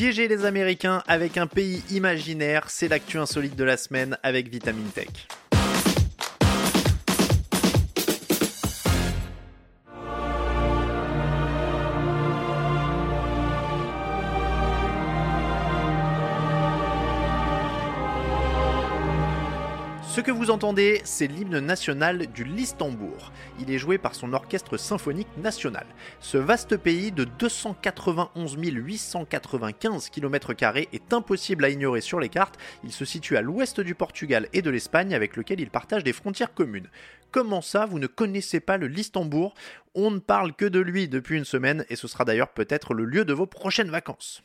Piéger les Américains avec un pays imaginaire, c'est l'actu insolite de la semaine avec Vitamine Tech. Ce que vous entendez, c'est l'hymne national du Listembourg. Il est joué par son orchestre symphonique national. Ce vaste pays de 291 895 km est impossible à ignorer sur les cartes. Il se situe à l'ouest du Portugal et de l'Espagne avec lequel il partage des frontières communes. Comment ça, vous ne connaissez pas le Listembourg? On ne parle que de lui depuis une semaine et ce sera d'ailleurs peut-être le lieu de vos prochaines vacances.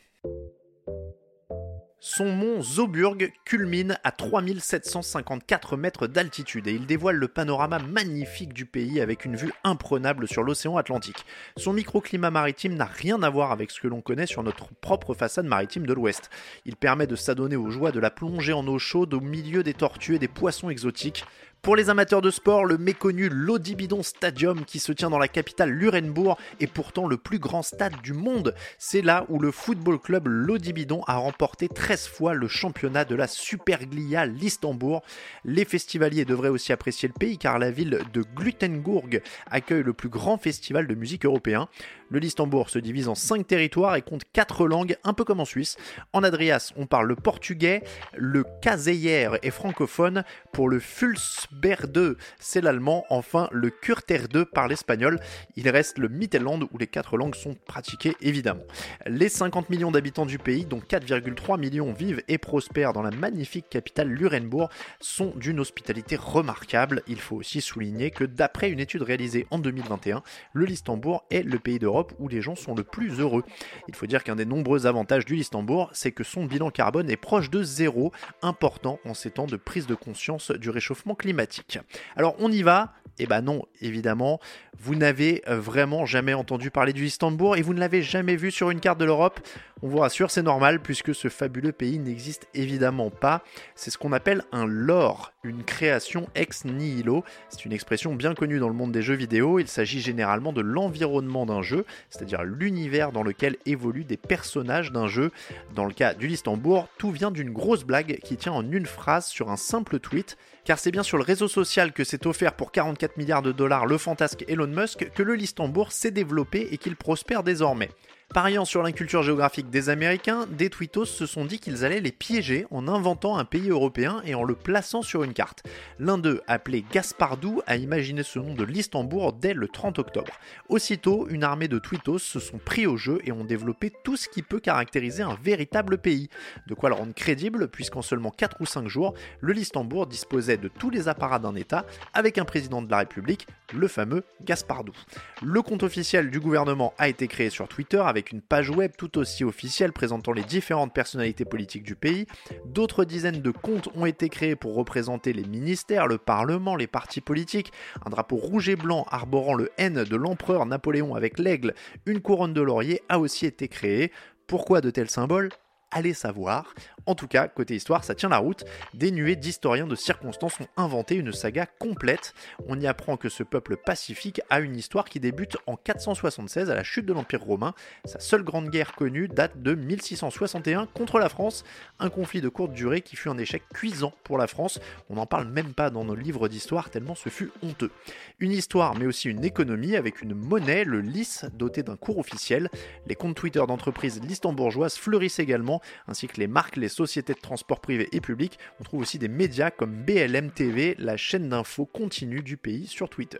Son mont Zoburg culmine à 3754 mètres d'altitude et il dévoile le panorama magnifique du pays avec une vue imprenable sur l'océan Atlantique. Son microclimat maritime n'a rien à voir avec ce que l'on connaît sur notre propre façade maritime de l'Ouest. Il permet de s'adonner aux joies de la plongée en eau chaude au milieu des tortues et des poissons exotiques. Pour les amateurs de sport, le méconnu Lodibidon Stadium qui se tient dans la capitale Lurenbourg est pourtant le plus grand stade du monde. C'est là où le football club Lodibidon a remporté 13 fois le championnat de la Superglia l'Istanbul. Les festivaliers devraient aussi apprécier le pays car la ville de Glutenburg accueille le plus grand festival de musique européen. Le Listembourg se divise en 5 territoires et compte 4 langues, un peu comme en Suisse. En Adrias, on parle le portugais, le caseyer est francophone. Pour le Fulsberde, c'est l'allemand. Enfin, le Kurterde par l'espagnol. Il reste le Mittelland où les 4 langues sont pratiquées évidemment. Les 50 millions d'habitants du pays, dont 4,3 millions vivent et prospèrent dans la magnifique capitale Lurenbourg, sont d'une hospitalité remarquable. Il faut aussi souligner que d'après une étude réalisée en 2021, le Listembourg est le pays où les gens sont le plus heureux. Il faut dire qu'un des nombreux avantages du Listembourg, c'est que son bilan carbone est proche de zéro, important en ces temps de prise de conscience du réchauffement climatique. Alors on y va? Eh ben non, évidemment, vous n'avez euh, vraiment jamais entendu parler du Listembourg et vous ne l'avez jamais vu sur une carte de l'Europe? On vous rassure, c'est normal puisque ce fabuleux pays n'existe évidemment pas. C'est ce qu'on appelle un lore, une création ex nihilo. C'est une expression bien connue dans le monde des jeux vidéo. Il s'agit généralement de l'environnement d'un jeu, c'est-à-dire l'univers dans lequel évoluent des personnages d'un jeu. Dans le cas du Listembourg, tout vient d'une grosse blague qui tient en une phrase sur un simple tweet, car c'est bien sur le réseau social que s'est offert pour 44 milliards de dollars le fantasque Elon Musk que le Listembourg s'est développé et qu'il prospère désormais. Pariant sur l'inculture géographique des Américains, des tweetos se sont dit qu'ils allaient les piéger en inventant un pays européen et en le plaçant sur une carte. L'un d'eux, appelé Gaspardou, a imaginé ce nom de l'Istanbul dès le 30 octobre. Aussitôt, une armée de tweetos se sont pris au jeu et ont développé tout ce qui peut caractériser un véritable pays. De quoi le rendre crédible, puisqu'en seulement 4 ou 5 jours, le Listembourg disposait de tous les apparats d'un État, avec un président de la République, le fameux Gaspardou. Le compte officiel du gouvernement a été créé sur Twitter avec une page web tout aussi officielle présentant les différentes personnalités politiques du pays. D'autres dizaines de comptes ont été créés pour représenter les ministères, le Parlement, les partis politiques. Un drapeau rouge et blanc arborant le N de l'empereur Napoléon avec l'aigle, une couronne de laurier a aussi été créée. Pourquoi de tels symboles? Allez savoir. En tout cas, côté histoire, ça tient la route. Des nuées d'historiens de circonstances ont inventé une saga complète. On y apprend que ce peuple pacifique a une histoire qui débute en 476 à la chute de l'Empire romain. Sa seule grande guerre connue date de 1661 contre la France, un conflit de courte durée qui fut un échec cuisant pour la France. On n'en parle même pas dans nos livres d'histoire tellement ce fut honteux. Une histoire mais aussi une économie avec une monnaie, le lys, doté d'un cours officiel. Les comptes Twitter d'entreprises listembourgeoises fleurissent également, ainsi que les marques, les sociétés de transport privé et public. On trouve aussi des médias comme BLM TV, la chaîne d'infos continue du pays sur Twitter.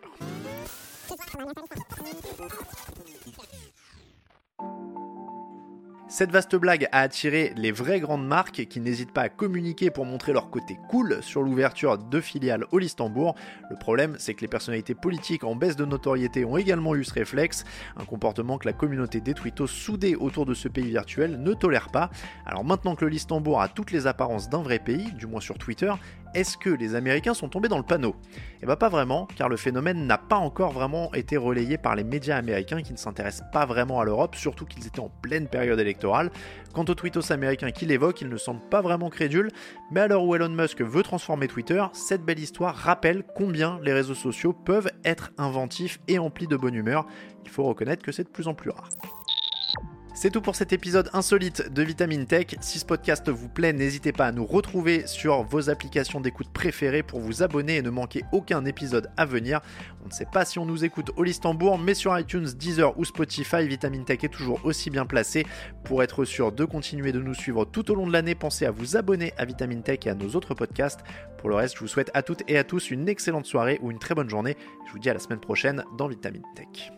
Cette vaste blague a attiré les vraies grandes marques qui n'hésitent pas à communiquer pour montrer leur côté cool sur l'ouverture de filiales au Listembourg. Le problème, c'est que les personnalités politiques en baisse de notoriété ont également eu ce réflexe, un comportement que la communauté des twittos soudée autour de ce pays virtuel ne tolère pas. Alors maintenant que le Listembourg a toutes les apparences d'un vrai pays, du moins sur Twitter, est-ce que les Américains sont tombés dans le panneau? Eh bien pas vraiment, car le phénomène n'a pas encore vraiment été relayé par les médias américains qui ne s'intéressent pas vraiment à l'Europe, surtout qu'ils étaient en pleine période électorale. Quant aux tweetos américains qui l'évoquent, ils ne semblent pas vraiment crédules, mais à l'heure où Elon Musk veut transformer Twitter, cette belle histoire rappelle combien les réseaux sociaux peuvent être inventifs et emplis de bonne humeur. Il faut reconnaître que c'est de plus en plus rare. C'est tout pour cet épisode insolite de Vitamine Tech. Si ce podcast vous plaît, n'hésitez pas à nous retrouver sur vos applications d'écoute préférées pour vous abonner et ne manquer aucun épisode à venir. On ne sait pas si on nous écoute au Listembourg, mais sur iTunes, Deezer ou Spotify, Vitamine Tech est toujours aussi bien placé. Pour être sûr de continuer de nous suivre tout au long de l'année, pensez à vous abonner à Vitamine Tech et à nos autres podcasts. Pour le reste, je vous souhaite à toutes et à tous une excellente soirée ou une très bonne journée. Je vous dis à la semaine prochaine dans Vitamine Tech.